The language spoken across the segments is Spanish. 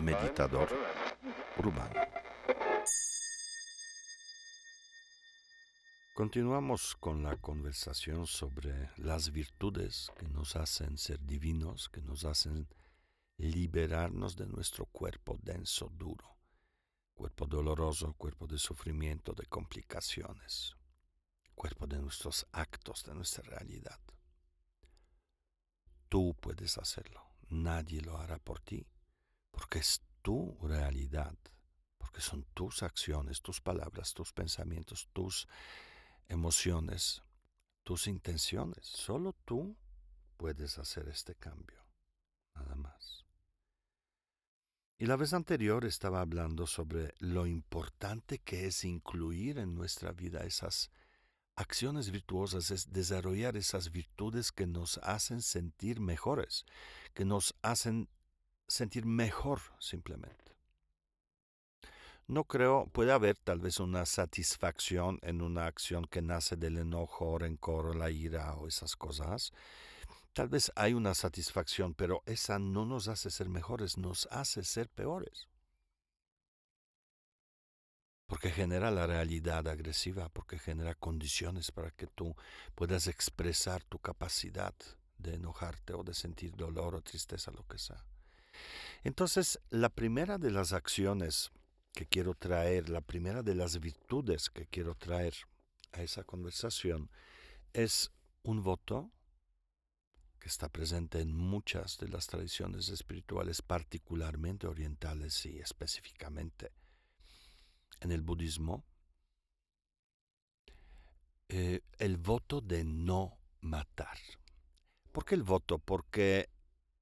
Meditador urbano. Continuamos con la conversación sobre las virtudes que nos hacen ser divinos, que nos hacen liberarnos de nuestro cuerpo denso, duro, cuerpo doloroso, cuerpo de sufrimiento, de complicaciones, cuerpo de nuestros actos, de nuestra realidad. Tú puedes hacerlo, nadie lo hará por ti, porque es tu realidad, porque son tus acciones, tus palabras, tus pensamientos, tus emociones, tus intenciones. Solo tú puedes hacer este cambio. Nada más. Y la vez anterior estaba hablando sobre lo importante que es incluir en nuestra vida esas acciones virtuosas, es desarrollar esas virtudes que nos hacen sentir mejores, que nos hacen sentir mejor simplemente. No creo, puede haber tal vez una satisfacción en una acción que nace del enojo, rencor, la ira o esas cosas. Tal vez hay una satisfacción, pero esa no nos hace ser mejores, nos hace ser peores. Porque genera la realidad agresiva, porque genera condiciones para que tú puedas expresar tu capacidad de enojarte o de sentir dolor o tristeza, lo que sea. Entonces, la primera de las acciones que quiero traer, la primera de las virtudes que quiero traer a esa conversación es un voto que está presente en muchas de las tradiciones espirituales, particularmente orientales y específicamente en el budismo, eh, el voto de no matar. ¿Por qué el voto? Porque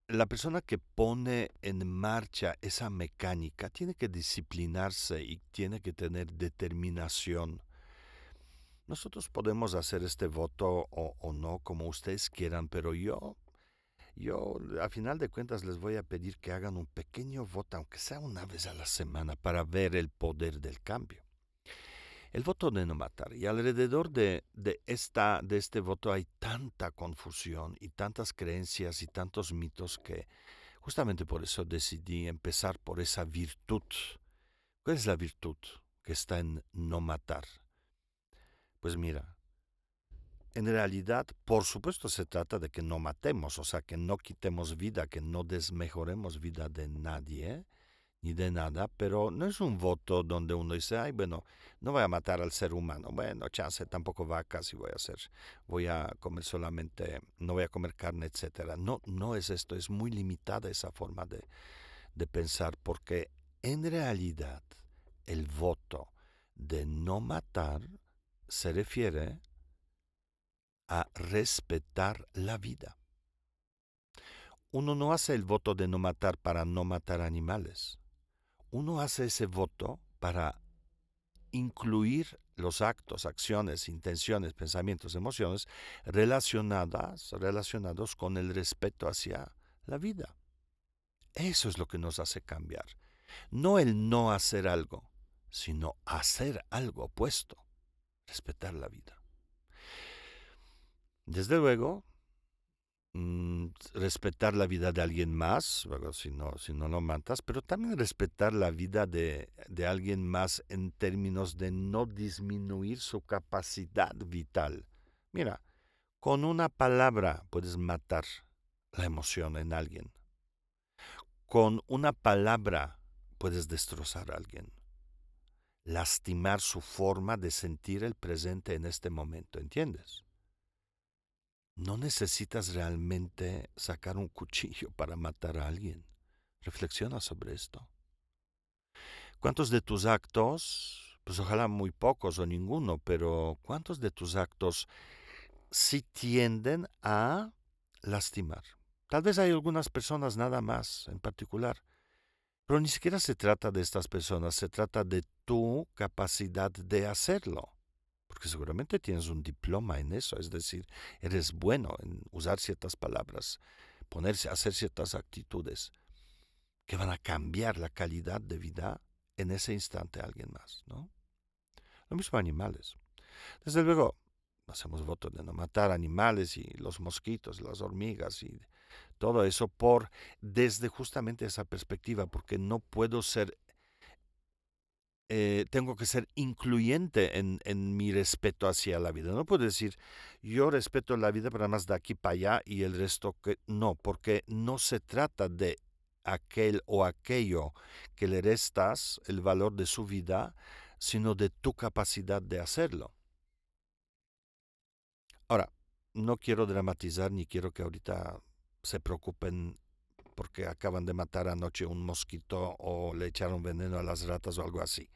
la persona que pone en marcha esa mecánica tiene que disciplinarse y tiene que tener determinación. Nosotros podemos hacer este voto o, no como ustedes quieran, pero yo, yo a final de cuentas les voy a pedir que hagan un pequeño voto, aunque sea una vez a la semana, para ver el poder del cambio el voto de no matar. Y alrededor de, esta, de este voto hay tanta confusión y tantas creencias y tantos mitos que justamente por eso decidí empezar por esa virtud. ¿Cuál es la virtud que está en no matar? Pues mira, en realidad, por supuesto, se trata de que no matemos, o sea, que no quitemos vida, que no desmejoremos vida de nadie, ni de nada, pero no es un voto donde uno dice, ay, bueno, no voy a matar al ser humano, bueno, chance, tampoco vacas y voy a hacer, voy a comer solamente, no voy a comer carne, etcétera. No, no es esto, es muy limitada esa forma de, de pensar, porque en realidad el voto de no matar se refiere a respetar la vida. Uno no hace el voto de no matar para no matar animales uno hace ese voto para incluir los actos, acciones, intenciones, pensamientos, emociones relacionadas, relacionados con el respeto hacia la vida. Eso es lo que nos hace cambiar. No el no hacer algo, sino hacer algo opuesto, respetar la vida. Desde luego, Mm, respetar la vida de alguien más, si no, lo matas, pero también respetar la vida de alguien más en términos de no disminuir su capacidad vital. Mira, con una palabra puedes matar la emoción en alguien. Con una palabra puedes destrozar a alguien. Lastimar su forma de sentir el presente en este momento, ¿entiendes? No necesitas realmente sacar un cuchillo para matar a alguien. Reflexiona sobre esto. ¿Cuántos de tus actos, pues ojalá muy pocos o ninguno, pero cuántos de tus actos sí tienden a lastimar? Tal vez hay algunas personas nada más en particular, pero ni siquiera se trata de estas personas, se trata de tu capacidad de hacerlo porque seguramente tienes un diploma en eso, es decir, eres bueno en usar ciertas palabras, ponerse, hacer ciertas actitudes que van a cambiar la calidad de vida en ese instante a alguien más, ¿no? Lo mismo animales. Desde luego, hacemos voto de no matar animales y los mosquitos, las hormigas y todo eso por desde justamente esa perspectiva, porque no puedo ser, eh, tengo que ser incluyente en, en, mi respeto hacia la vida. No puedo decir, yo respeto la vida, pero más de aquí para allá y el resto que no, porque no se trata de aquel o aquello que le restas el valor de su vida, sino de tu capacidad de hacerlo. Ahora, no quiero dramatizar ni quiero que ahorita se preocupen porque acaban de matar anoche un mosquito o le echaron veneno a las ratas o algo así.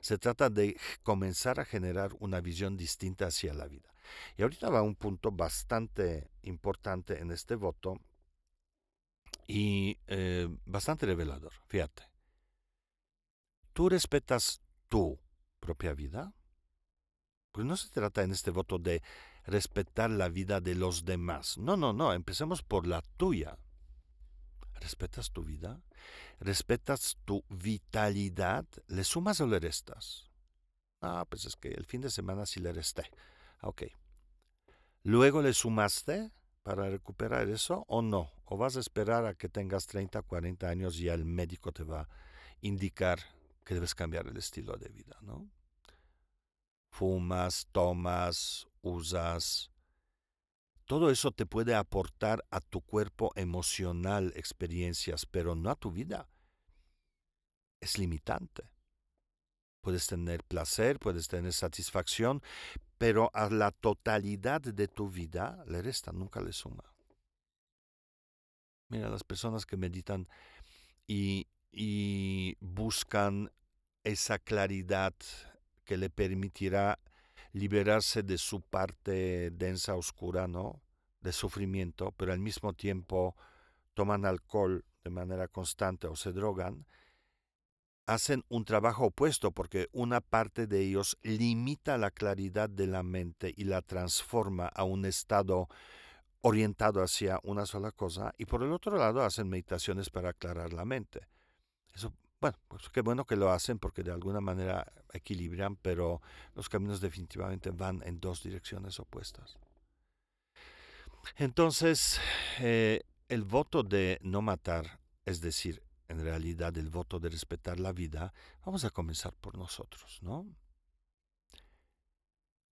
Se trata de comenzar a generar una visión distinta hacia la vida. Y ahorita va un punto bastante importante en este voto y eh, bastante revelador. Fíjate. ¿Tú respetas tu propia vida? Pues no se trata en este voto de respetar la vida de los demás. No, no, no, empecemos por la tuya. ¿Respetas tu vida? ¿Respetas tu vitalidad? ¿Le sumas o le restas? Ah, pues es que el fin de semana sí le resté. Ok. ¿Luego le sumaste para recuperar eso o no? ¿O vas a esperar a que tengas 30, 40 años y ya el médico te va a indicar que debes cambiar el estilo de vida, ¿no? Fumas, tomas, usas. Todo eso te puede aportar a tu cuerpo emocional experiencias, pero no a tu vida. Es limitante. Puedes tener placer, puedes tener satisfacción, pero a la totalidad de tu vida le resta, nunca le suma. Mira, las personas que meditan y, y buscan esa claridad que le permitirá liberarse de su parte densa, oscura, ¿no? De sufrimiento, pero al mismo tiempo toman alcohol de manera constante o se drogan, hacen un trabajo opuesto porque una parte de ellos limita la claridad de la mente y la transforma a un estado orientado hacia una sola cosa y por el otro lado hacen meditaciones para aclarar la mente. Eso bueno, pues qué bueno que lo hacen porque de alguna manera equilibran, pero los caminos definitivamente van en dos direcciones opuestas. Entonces, eh, el voto de no matar, es decir, en realidad el voto de respetar la vida, vamos a comenzar por nosotros, ¿no?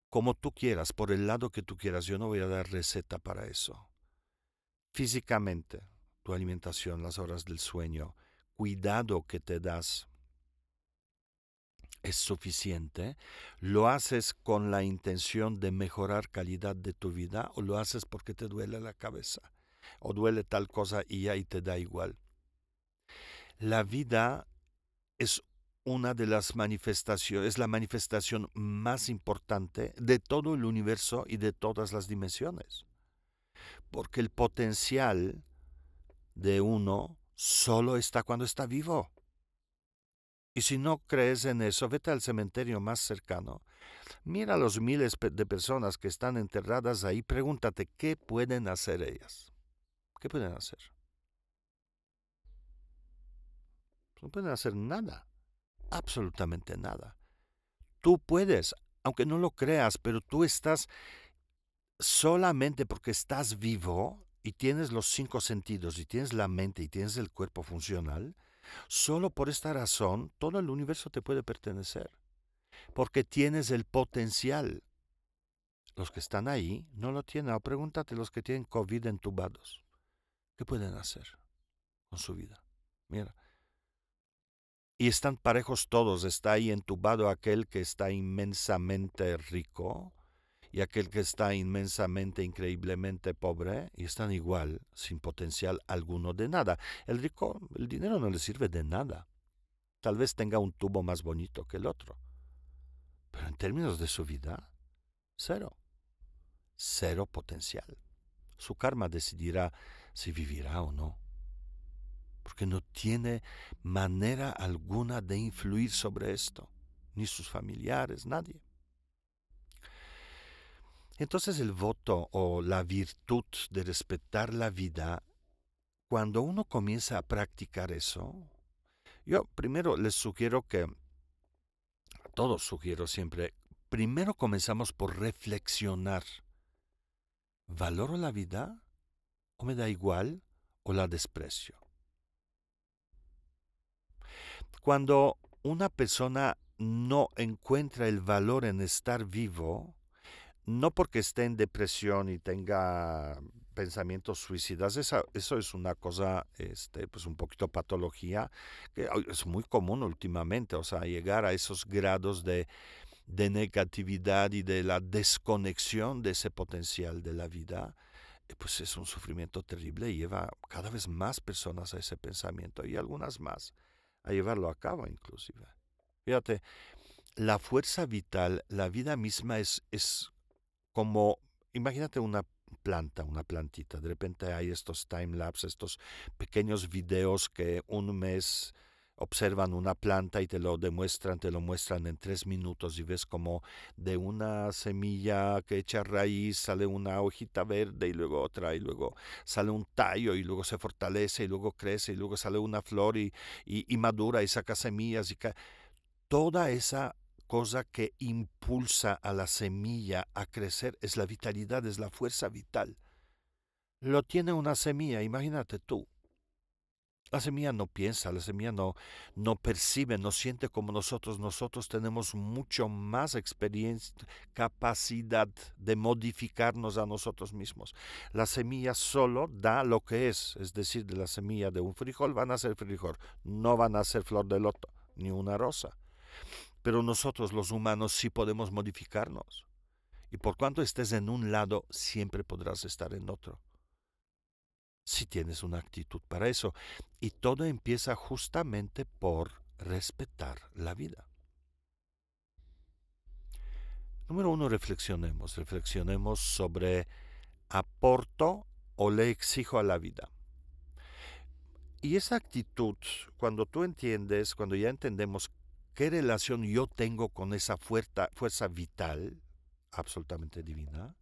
Como tú quieras, por el lado que tú quieras, yo no voy a dar receta para eso. Físicamente, tu alimentación, las horas del sueño, cuidado que te das es suficiente? ¿Lo haces con la intención de mejorar calidad de tu vida o lo haces porque te duele la cabeza? ¿O duele tal cosa y ya y te da igual? La vida es una de las manifestaciones, es la manifestación más importante de todo el universo y de todas las dimensiones. Porque el potencial de uno solo está cuando está vivo. Y si no crees en eso, vete al cementerio más cercano. Mira los miles de personas que están enterradas ahí, pregúntate qué pueden hacer ellas. ¿Qué pueden hacer? No pueden hacer nada, absolutamente nada. Tú puedes, aunque no lo creas, pero tú estás solamente porque estás vivo, y tienes los cinco sentidos y tienes la mente y tienes el cuerpo funcional, solo por esta razón todo el universo te puede pertenecer. Porque tienes el potencial. Los que están ahí no lo tienen. O pregúntate los que tienen COVID entubados. ¿Qué pueden hacer con su vida? Mira. Y están parejos todos. Está ahí entubado aquel que está inmensamente rico y aquel que está inmensamente, increíblemente pobre y están igual, sin potencial alguno de nada. El rico, el dinero no le sirve de nada. Tal vez tenga un tubo más bonito que el otro. Pero en términos de su vida, cero. Cero potencial. Su karma decidirá si vivirá o no. Porque no tiene manera alguna de influir sobre esto, ni sus familiares, nadie. Entonces el voto o la virtud de respetar la vida, cuando uno comienza a practicar eso, yo primero les sugiero que, todos sugiero siempre, primero comenzamos por reflexionar. ¿Valoro la vida? ¿O me da igual? ¿O la desprecio? Cuando una persona no encuentra el valor en estar vivo, no porque esté en depresión y tenga pensamientos suicidas, eso, eso es una cosa, este, pues un poquito patología, que es muy común últimamente, o sea, llegar a esos grados de, de negatividad y de la desconexión de ese potencial de la vida, pues es un sufrimiento terrible y lleva cada vez más personas a ese pensamiento y algunas más a llevarlo a cabo inclusive. Fíjate, la fuerza vital, la vida misma es como, imagínate una planta, una plantita. De repente hay estos time lapse, estos pequeños videos que un mes observan una planta y te lo demuestran, te lo muestran en tres minutos y ves como de una semilla que echa raíz sale una hojita verde y luego otra y luego sale un tallo y luego se fortalece y luego crece y luego sale una flor y, y, madura y saca semillas y toda esa cosa que impulsa a la semilla a crecer es la vitalidad, es la fuerza vital. Lo tiene una semilla, imagínate tú. La semilla no piensa, la semilla no, no percibe, no siente como nosotros. Nosotros tenemos mucho más experiencia, capacidad de modificarnos a nosotros mismos. La semilla solo da lo que es, es decir, de la semilla de un frijol van a ser frijol, no van a ser flor de loto, ni una rosa. Pero nosotros los humanos sí podemos modificarnos. Y por cuanto estés en un lado, siempre podrás estar en otro. Si tienes una actitud para eso. Y todo empieza justamente por respetar la vida. Número uno, reflexionemos. Reflexionemos sobre aporto o le exijo a la vida. Y esa actitud, cuando tú entiendes, cuando ya entendemos ¿Qué relación yo tengo con esa fuerza, fuerza vital absolutamente divina?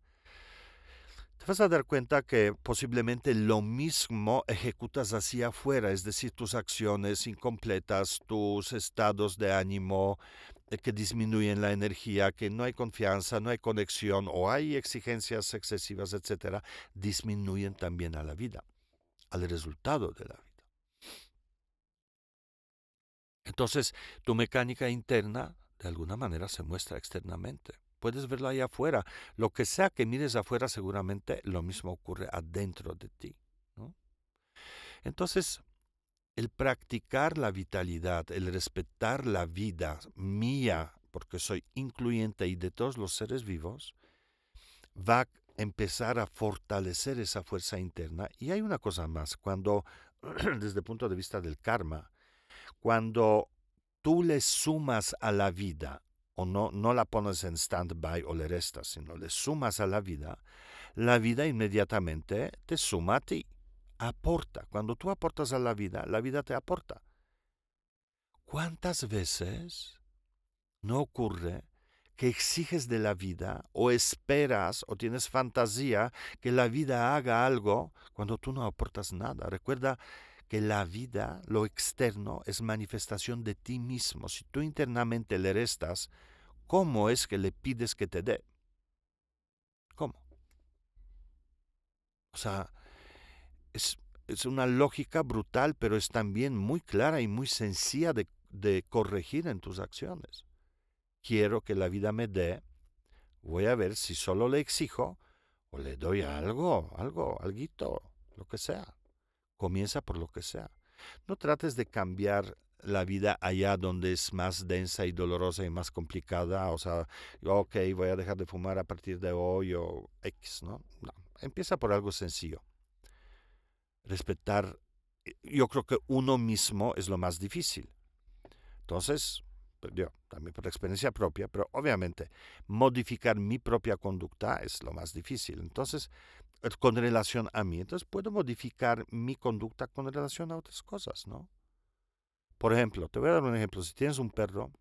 Te vas a dar cuenta que posiblemente lo mismo ejecutas hacia afuera, es decir, tus acciones incompletas, tus estados de ánimo eh, que disminuyen la energía, que no hay confianza, no hay conexión o hay exigencias excesivas, etcétera, disminuyen también a la vida, al resultado de la vida. Entonces, tu mecánica interna de alguna manera se muestra externamente. Puedes verlo ahí afuera. Lo que sea que mires afuera, seguramente lo mismo ocurre adentro de ti. Entonces, el practicar la vitalidad, el respetar la vida mía, porque soy incluyente y de todos los seres vivos, va a empezar a fortalecer esa fuerza interna. Y hay una cosa más, cuando, desde el punto de vista del karma, cuando tú le sumas a la vida, o no, no la pones en stand-by o le restas, sino le sumas a la vida, la vida inmediatamente te suma a ti, aporta. Cuando tú aportas a la vida, la vida te aporta. ¿Cuántas veces no ocurre que exiges de la vida o esperas o tienes fantasía que la vida haga algo cuando tú no aportas nada? Recuerda que la vida, lo externo, es manifestación de ti mismo. Si tú internamente le restas, ¿cómo es que le pides que te dé? ¿Cómo? O sea, es, es una lógica brutal, pero es también muy clara y muy sencilla de, de corregir en tus acciones. Quiero que la vida me dé, voy a ver si solo le exijo o le doy algo, algo, alguito, lo que sea. Comienza por lo que sea. No trates de cambiar la vida allá donde es más densa y dolorosa y más complicada, o sea, ok, voy a dejar de fumar a partir de hoy o X, ¿no? Empieza por algo sencillo. Respetar, eh, yo creo que uno mismo es lo más difícil. Entonces, pues, yo, también por experiencia propia, pero obviamente modificar mi propia conducta es lo más difícil. Entonces, con relación a mí. Entonces puedo modificar mi conducta con relación a otras cosas, ¿no? Por ejemplo, te voy a dar un ejemplo. Si tienes un perro,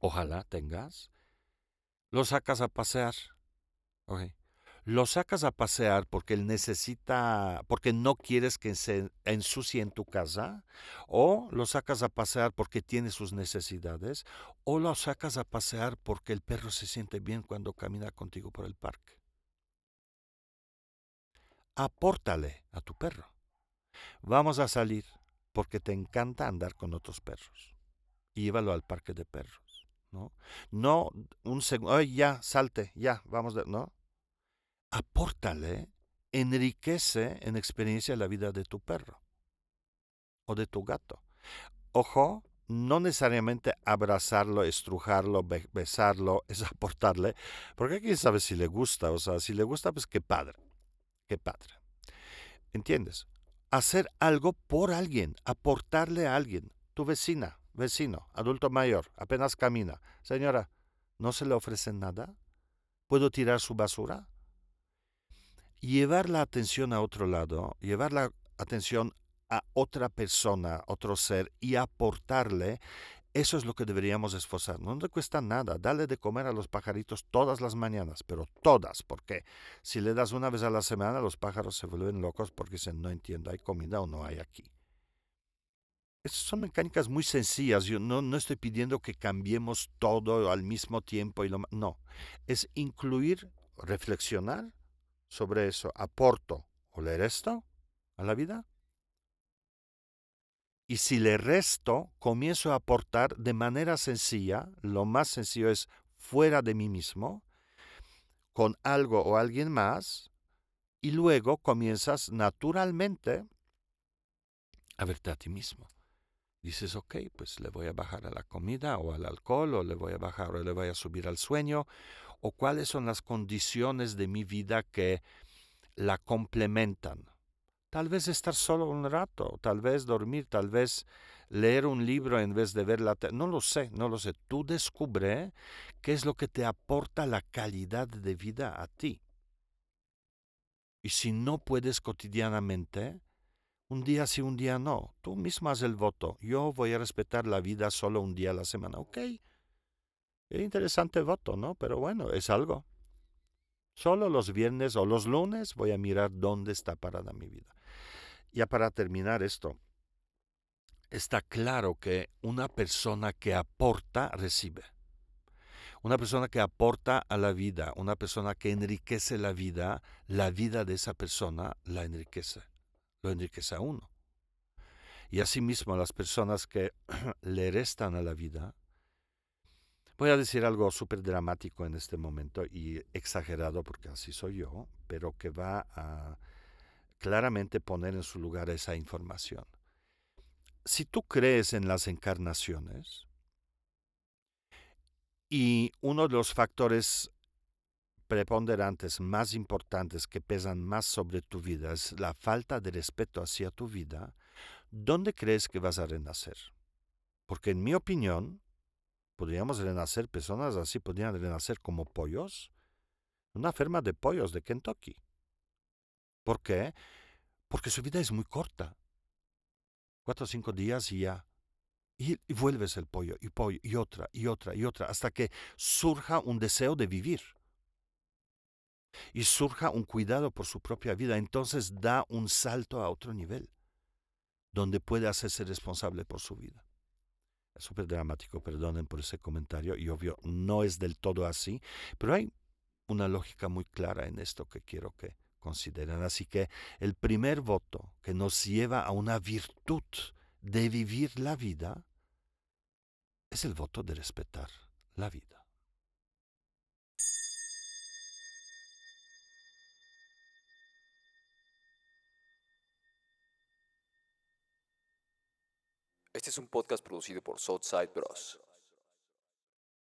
ojalá tengas, lo sacas a pasear. Okay. lo sacas a pasear porque él necesita, porque no quieres que se ensucie en tu casa, o lo sacas a pasear porque tiene sus necesidades, o lo sacas a pasear porque el perro se siente bien cuando camina contigo por el parque. Apórtale a tu perro. Vamos a salir porque te encanta andar con otros perros. llévalo al parque de perros. No, no un segundo, ya, salte, ya, vamos, de, no apórtale, enriquece en experiencia la vida de tu perro o de tu gato. Ojo, no necesariamente abrazarlo, estrujarlo, besarlo, es aportarle, porque quién sabe si le gusta, o sea, si le gusta, pues qué padre, qué padre. ¿Entiendes? Hacer algo por alguien, aportarle a alguien, tu vecina, vecino, adulto mayor, apenas camina. Señora, ¿no se le ofrece nada? ¿Puedo tirar su basura? llevar la atención a otro lado, llevar la atención a otra persona, otro ser y aportarle, eso es lo que deberíamos esforzar. No te cuesta nada, dale de comer a los pajaritos todas las mañanas, pero todas, porque si le das una vez a la semana, los pájaros se vuelven locos porque dicen, no entiendo, ¿hay comida o no hay aquí? Esas son mecánicas muy sencillas. Yo no, no estoy pidiendo que cambiemos todo al mismo tiempo. Y lo, no, es incluir, reflexionar sobre eso, aporto o le resto a la vida. Y si le resto, comienzo a aportar de manera sencilla, lo más sencillo es fuera de mí mismo, con algo o alguien más, y luego comienzas naturalmente a verte a ti mismo. Dices, ok, pues le voy a bajar a la comida o al alcohol, o le voy a bajar o le voy a subir al sueño, o cuáles son las condiciones de mi vida que la complementan. Tal vez estar solo un rato, tal vez dormir, tal vez leer un libro en vez de ver la No lo sé, no lo sé. Tú descubre qué es lo que te aporta la calidad de vida a ti. Y si no puedes cotidianamente, un día sí, un día no. Tú mismo haz el voto. Yo voy a respetar la vida solo un día a la semana. Ok, es interesante voto, ¿no? Pero bueno, es algo. Solo los viernes o los lunes voy a mirar dónde está parada mi vida. Ya para terminar esto, está claro que una persona que aporta, recibe. Una persona que aporta a la vida, una persona que enriquece la vida, la vida de esa persona la enriquece, lo enriquece a uno. Y asimismo las personas que le restan a la vida, Voy a decir algo súper dramático en este momento y exagerado porque así soy yo, pero que va a claramente poner en su lugar esa información. Si tú crees en las encarnaciones y uno de los factores preponderantes más importantes que pesan más sobre tu vida es la falta de respeto hacia tu vida, ¿dónde crees que vas a renacer? Porque en mi opinión, podríamos renacer, personas así podrían renacer como pollos. Una ferma de pollos de Kentucky. ¿Por qué? Porque su vida es muy corta. Cuatro o cinco días y ya. Y, vuelves el pollo, y pollo, y otra, y otra, y otra, hasta que surja un deseo de vivir. Y surja un cuidado por su propia vida. Entonces da un salto a otro nivel, donde puede hacerse responsable por su vida. Es súper dramático, perdonen por ese comentario, y obvio, no es del todo así, pero hay una lógica muy clara en esto que quiero que consideren. Así que el primer voto que nos lleva a una virtud de vivir la vida es el voto de respetar la vida. Este es un podcast producido por Southside Bros.